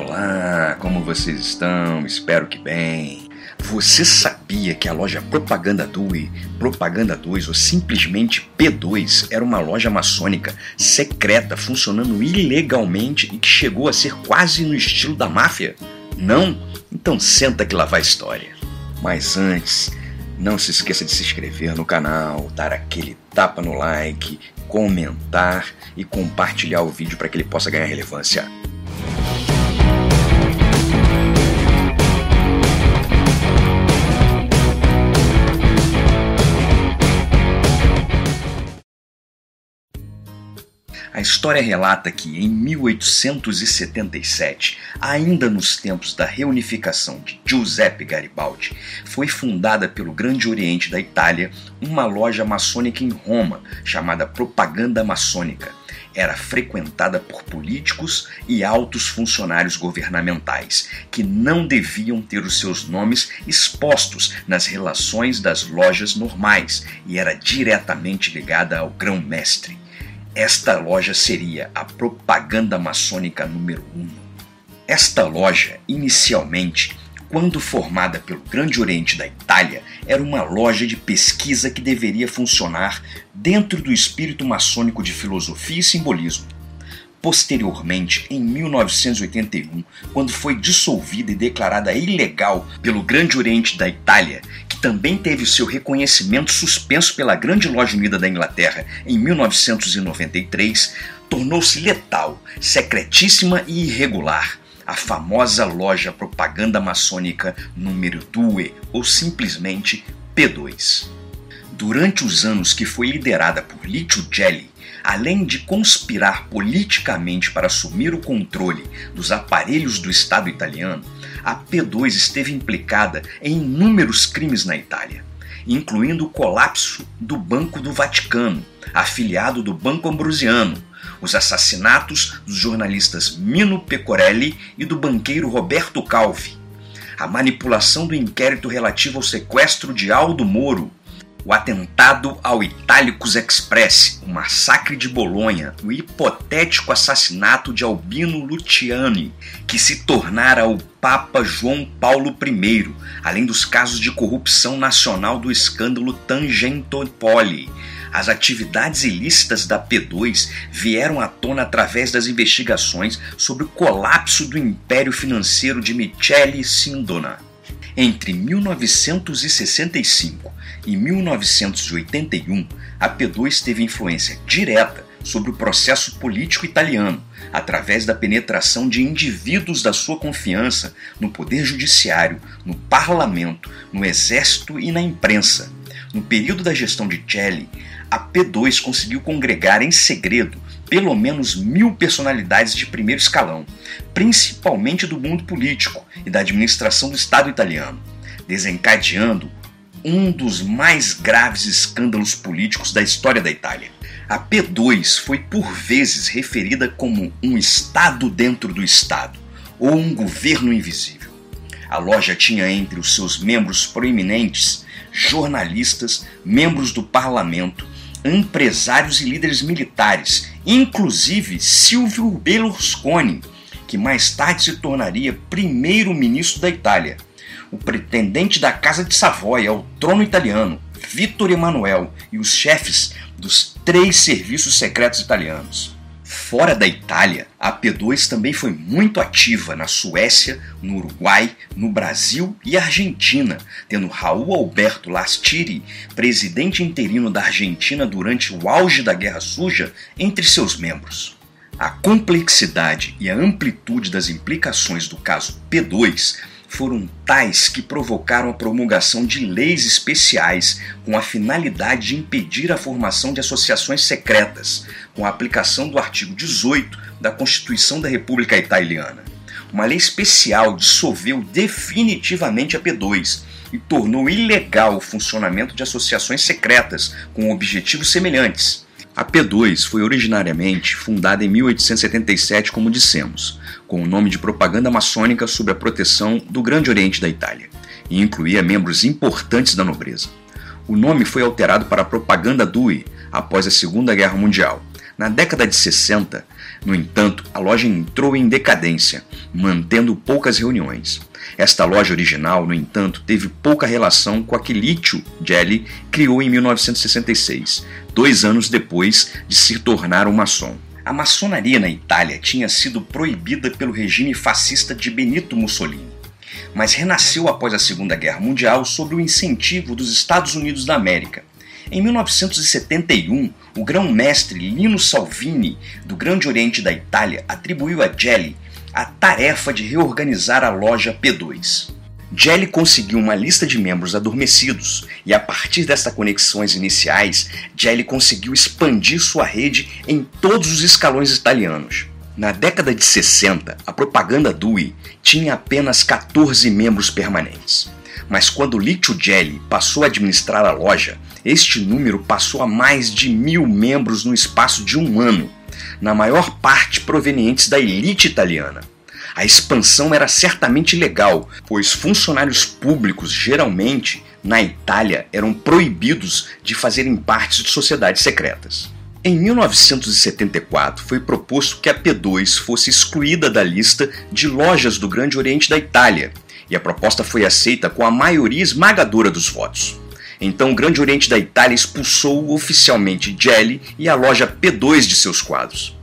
Olá, como vocês estão? Espero que bem. Você sabia que a loja Propaganda Dui, Propaganda 2 ou simplesmente P2 era uma loja maçônica secreta funcionando ilegalmente e que chegou a ser quase no estilo da máfia? Não? Então senta que lá vai a história. Mas antes, não se esqueça de se inscrever no canal, dar aquele tapa no like, comentar e compartilhar o vídeo para que ele possa ganhar relevância. História relata que, em 1877, ainda nos tempos da reunificação de Giuseppe Garibaldi, foi fundada pelo Grande Oriente da Itália uma loja maçônica em Roma chamada Propaganda Maçônica. Era frequentada por políticos e altos funcionários governamentais, que não deviam ter os seus nomes expostos nas relações das lojas normais e era diretamente ligada ao grão-mestre. Esta loja seria a propaganda maçônica número 1. Um. Esta loja, inicialmente, quando formada pelo Grande Oriente da Itália, era uma loja de pesquisa que deveria funcionar dentro do espírito maçônico de filosofia e simbolismo. Posteriormente, em 1981, quando foi dissolvida e declarada ilegal pelo Grande Oriente da Itália, também teve seu reconhecimento suspenso pela Grande Loja Unida da Inglaterra em 1993, tornou-se letal, secretíssima e irregular. A famosa loja propaganda maçônica número 2, ou simplesmente P2. Durante os anos que foi liderada por Licio Gelli, além de conspirar politicamente para assumir o controle dos aparelhos do Estado italiano, a P2 esteve implicada em inúmeros crimes na Itália, incluindo o colapso do Banco do Vaticano, afiliado do Banco Ambrosiano, os assassinatos dos jornalistas Mino Pecorelli e do banqueiro Roberto Calvi, a manipulação do inquérito relativo ao sequestro de Aldo Moro, o atentado ao Itálicos Express, o massacre de Bolonha, o hipotético assassinato de Albino Luciani, que se tornara o Papa João Paulo I, além dos casos de corrupção nacional do escândalo Tangentopoli. As atividades ilícitas da P2 vieram à tona através das investigações sobre o colapso do império financeiro de Michele Sindona. Entre 1965 e 1981, a P2 teve influência direta sobre o processo político italiano, através da penetração de indivíduos da sua confiança no poder judiciário, no parlamento, no exército e na imprensa. No período da gestão de Celli, a P2 conseguiu congregar em segredo pelo menos mil personalidades de primeiro escalão, principalmente do mundo político e da administração do Estado italiano, desencadeando um dos mais graves escândalos políticos da história da Itália. A P2 foi por vezes referida como um Estado dentro do Estado ou um governo invisível. A loja tinha entre os seus membros proeminentes jornalistas, membros do parlamento, empresários e líderes militares, inclusive Silvio Berlusconi, que mais tarde se tornaria primeiro-ministro da Itália o pretendente da Casa de Savoia ao trono italiano, Vittor Emanuel, e os chefes dos três serviços secretos italianos. Fora da Itália, a P2 também foi muito ativa na Suécia, no Uruguai, no Brasil e Argentina, tendo Raul Alberto Lastiri, presidente interino da Argentina durante o auge da Guerra Suja, entre seus membros. A complexidade e a amplitude das implicações do caso P2 foram tais que provocaram a promulgação de leis especiais com a finalidade de impedir a formação de associações secretas, com a aplicação do artigo 18 da Constituição da República Italiana. Uma lei especial dissolveu definitivamente a P2 e tornou ilegal o funcionamento de associações secretas com objetivos semelhantes. A P2 foi originariamente fundada em 1877, como dissemos, com o nome de Propaganda Maçônica sob a proteção do Grande Oriente da Itália, e incluía membros importantes da nobreza. O nome foi alterado para Propaganda Dui após a Segunda Guerra Mundial, Na década de 60, no entanto, a loja entrou em decadência, mantendo poucas reuniões. Esta loja original, no entanto, teve pouca relação com a que Licio Gelli criou em 1966, dois anos depois de se tornar um maçom. A maçonaria na Itália tinha sido proibida pelo regime fascista de Benito Mussolini, mas renasceu após a Segunda Guerra Mundial sob o incentivo dos Estados Unidos da América. Em 1971, o grão-mestre Lino Salvini, do Grande Oriente da Itália, atribuiu a Gelli a tarefa de reorganizar a loja P2. Jelly conseguiu uma lista de membros adormecidos e, a partir dessas conexões iniciais, Jelly conseguiu expandir sua rede em todos os escalões italianos. Na década de 60, a propaganda DUI tinha apenas 14 membros permanentes. Mas quando Licio Jelly passou a administrar a loja, este número passou a mais de mil membros no espaço de um ano, na maior parte provenientes da elite italiana. A expansão era certamente legal, pois funcionários públicos geralmente na Itália eram proibidos de fazerem parte de sociedades secretas. Em 1974, foi proposto que a P2 fosse excluída da lista de lojas do Grande Oriente da Itália, e a proposta foi aceita com a maioria esmagadora dos votos. Então, o Grande Oriente da Itália expulsou oficialmente Gelli e a loja P2 de seus quadros.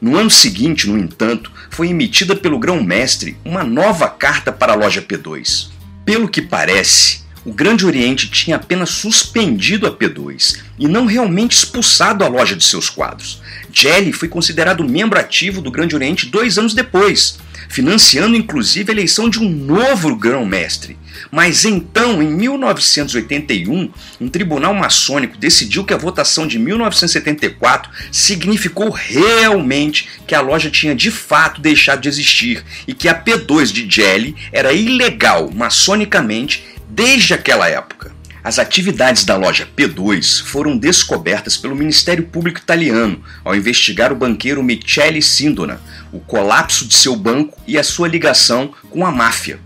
No ano seguinte, no entanto, foi emitida pelo grão-mestre uma nova carta para a loja P2. Pelo que parece, o Grande Oriente tinha apenas suspendido a P2 e não realmente expulsado a loja de seus quadros. Jelly foi considerado membro ativo do Grande Oriente dois anos depois, financiando inclusive a eleição de um novo grão-mestre. Mas então, em 1981, um tribunal maçônico decidiu que a votação de 1974 significou realmente que a loja tinha de fato deixado de existir e que a P2 de Jelly era ilegal maçonicamente desde aquela época. As atividades da loja P2 foram descobertas pelo Ministério Público Italiano ao investigar o banqueiro Michele Sindona, o colapso de seu banco e a sua ligação com a máfia.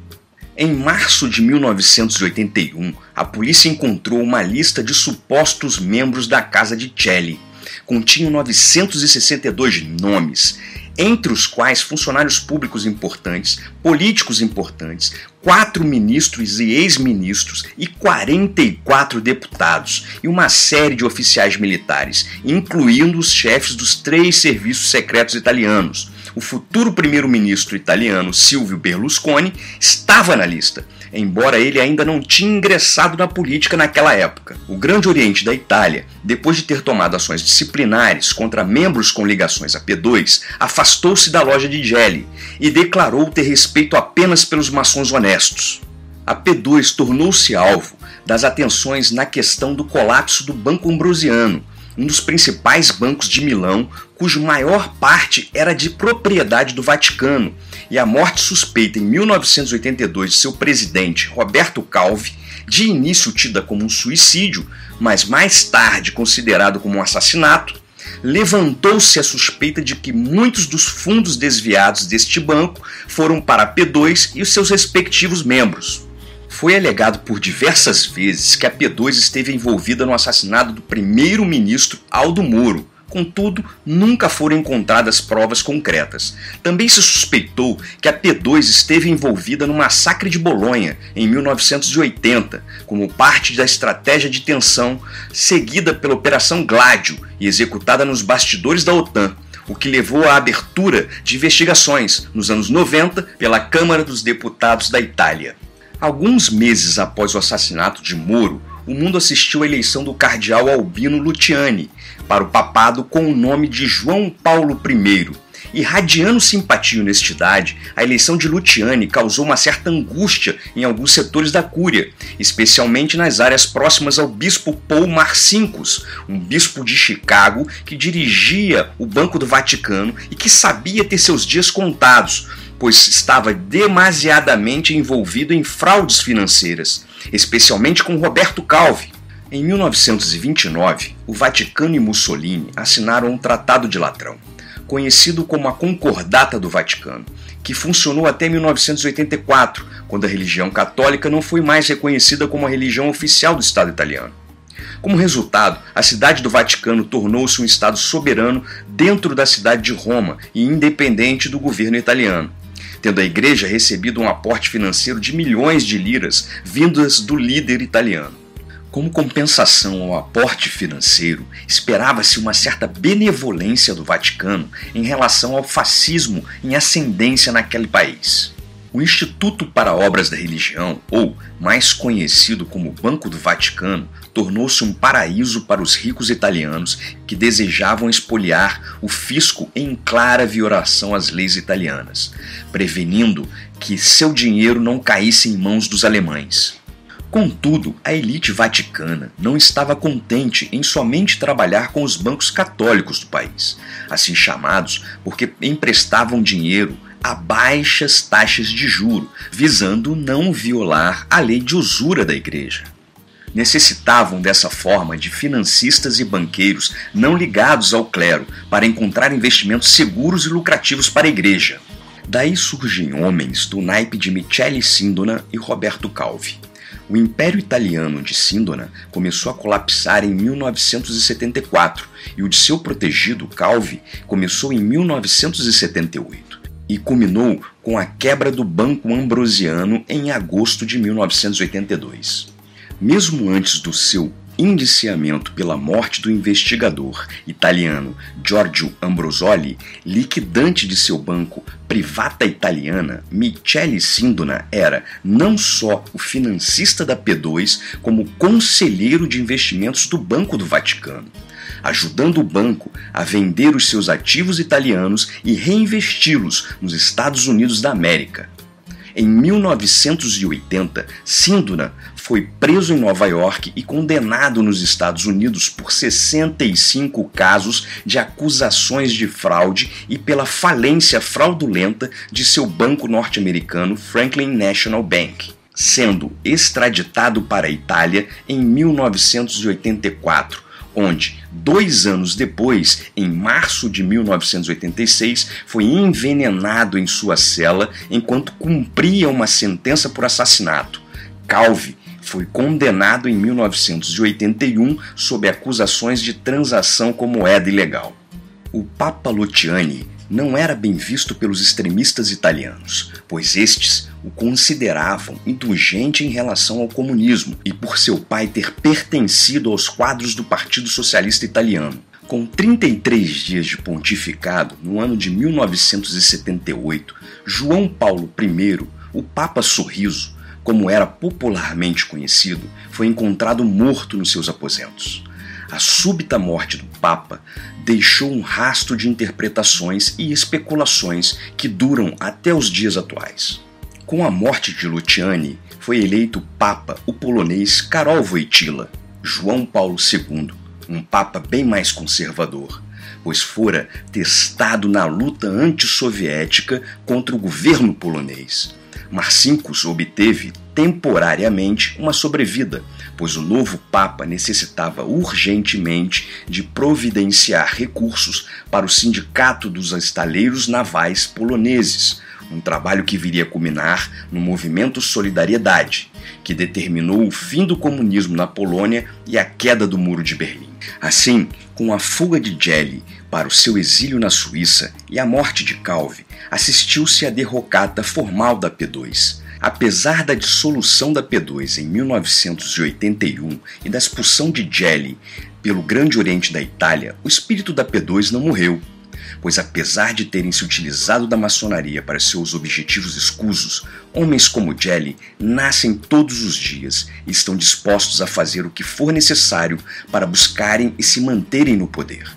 Em março de 1981, a polícia encontrou uma lista de supostos membros da casa de Celli. Continha 962 nomes, entre os quais funcionários públicos importantes, políticos importantes, quatro ministros e ex-ministros e 44 deputados e uma série de oficiais militares, incluindo os chefes dos três serviços secretos italianos. O futuro primeiro-ministro italiano Silvio Berlusconi estava na lista embora ele ainda não tinha ingressado na política naquela época. O Grande Oriente da Itália, depois de ter tomado ações disciplinares contra membros com ligações a P2, afastou-se da loja de Gelli e declarou ter respeito apenas pelos maçons honestos. A P2 tornou-se alvo das atenções na questão do colapso do Banco Ambrosiano, um dos principais bancos de Milão, cuja maior parte era de propriedade do Vaticano, e a morte suspeita em 1982 de seu presidente, Roberto Calvi, de início tida como um suicídio, mas mais tarde considerado como um assassinato, levantou-se a suspeita de que muitos dos fundos desviados deste banco foram para P2 e os seus respectivos membros. Foi alegado por diversas vezes que a P2 esteve envolvida no assassinato do primeiro-ministro Aldo Moro. Contudo, nunca foram encontradas provas concretas. Também se suspeitou que a P2 esteve envolvida no massacre de Bolonha em 1980, como parte da estratégia de tensão seguida pela Operação Gládio e executada nos bastidores da OTAN o que levou à abertura de investigações nos anos 90 pela Câmara dos Deputados da Itália. Alguns meses após o assassinato de Moro, o mundo assistiu à eleição do cardeal Albino Luciani para o papado com o nome de João Paulo I. Irradiando simpatia e honestidade, a eleição de Luciani causou uma certa angústia em alguns setores da Cúria, especialmente nas áreas próximas ao bispo Paul Marcinkus, um bispo de Chicago que dirigia o Banco do Vaticano e que sabia ter seus dias contados, pois estava demasiadamente envolvido em fraudes financeiras, especialmente com Roberto Calvi. Em 1929, o Vaticano e Mussolini assinaram um Tratado de Latrão, conhecido como a Concordata do Vaticano, que funcionou até 1984, quando a religião católica não foi mais reconhecida como a religião oficial do Estado italiano. Como resultado, a cidade do Vaticano tornou-se um estado soberano dentro da cidade de Roma e independente do governo italiano tendo a igreja recebido um aporte financeiro de milhões de liras vindas do líder italiano. Como compensação ao aporte financeiro, esperava-se uma certa benevolência do Vaticano em relação ao fascismo em ascendência naquele país. O Instituto para Obras da Religião, ou mais conhecido como Banco do Vaticano, tornou-se um paraíso para os ricos italianos que desejavam espoliar o fisco em clara violação às leis italianas, prevenindo que seu dinheiro não caísse em mãos dos alemães. Contudo, a elite vaticana não estava contente em somente trabalhar com os bancos católicos do país, assim chamados porque emprestavam dinheiro a baixas taxas de juro, visando não violar a lei de usura da igreja. Necessitavam dessa forma de financistas e banqueiros não ligados ao clero para encontrar investimentos seguros e lucrativos para a igreja. Daí surgem homens do naipe de Michele Sindona e Roberto Calvi o Império Italiano de Sindona começou a colapsar em 1974 e o de seu protegido, Calvi, começou em 1978 e culminou com a quebra do Banco Ambrosiano em agosto de 1982. Mesmo antes do seu indiciamento pela morte do investigador italiano Giorgio Ambrosoli, liquidante de seu banco Privata Italiana, Michele Sindona era não só o financista da P2, como conselheiro de investimentos do Banco do Vaticano, ajudando o banco a vender os seus ativos italianos e reinvesti-los nos Estados Unidos da América. Em 1980, Sindona foi preso em Nova York e condenado nos Estados Unidos por 65 casos de acusações de fraude e pela falência fraudulenta de seu banco norte-americano Franklin National Bank, sendo extraditado para a Itália em 1984 onde, dois anos depois, em março de 1986, foi envenenado em sua cela enquanto cumpria uma sentença por assassinato. Calvi foi condenado em 1981 sob acusações de transação com moeda ilegal. O Papa Lutiani não era bem visto pelos extremistas italianos, pois estes o consideravam indulgente em relação ao comunismo e por seu pai ter pertencido aos quadros do Partido Socialista Italiano. Com 33 dias de pontificado, no ano de 1978, João Paulo I, o Papa Sorriso, como era popularmente conhecido, foi encontrado morto nos seus aposentos. A súbita morte do Papa deixou um rastro de interpretações e especulações que duram até os dias atuais. Com a morte de Luciani, foi eleito Papa o polonês Karol Wojtyla, João Paulo II, um Papa bem mais conservador, pois fora testado na luta antissoviética contra o governo polonês. Marcinkus obteve temporariamente uma sobrevida, pois o novo Papa necessitava urgentemente de providenciar recursos para o Sindicato dos Estaleiros Navais Poloneses, um trabalho que viria a culminar no movimento Solidariedade, que determinou o fim do comunismo na Polônia e a queda do Muro de Berlim. Assim, com a fuga de Jelly para o seu exílio na Suíça e a morte de Calvi, assistiu-se à derrocata formal da P2. Apesar da dissolução da P2 em 1981 e da expulsão de Jelly pelo Grande Oriente da Itália, o espírito da P2 não morreu pois apesar de terem se utilizado da maçonaria para seus objetivos escusos, homens como Jelly nascem todos os dias e estão dispostos a fazer o que for necessário para buscarem e se manterem no poder.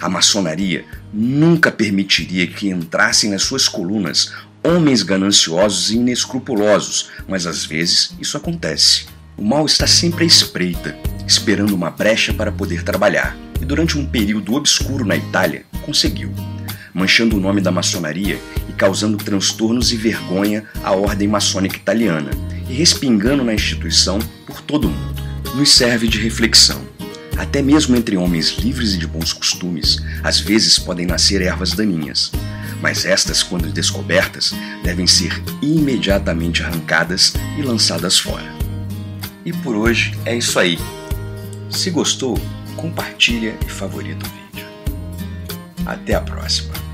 A maçonaria nunca permitiria que entrassem nas suas colunas homens gananciosos e inescrupulosos, mas às vezes isso acontece. O mal está sempre à espreita, esperando uma brecha para poder trabalhar e durante um período obscuro na Itália, conseguiu, manchando o nome da maçonaria e causando transtornos e vergonha à ordem maçônica italiana, e respingando na instituição por todo o mundo. Nos serve de reflexão. Até mesmo entre homens livres e de bons costumes, às vezes podem nascer ervas daninhas, mas estas, quando descobertas, devem ser imediatamente arrancadas e lançadas fora. E por hoje é isso aí. Se gostou, compartilha e favorita o vídeo. Até a próxima!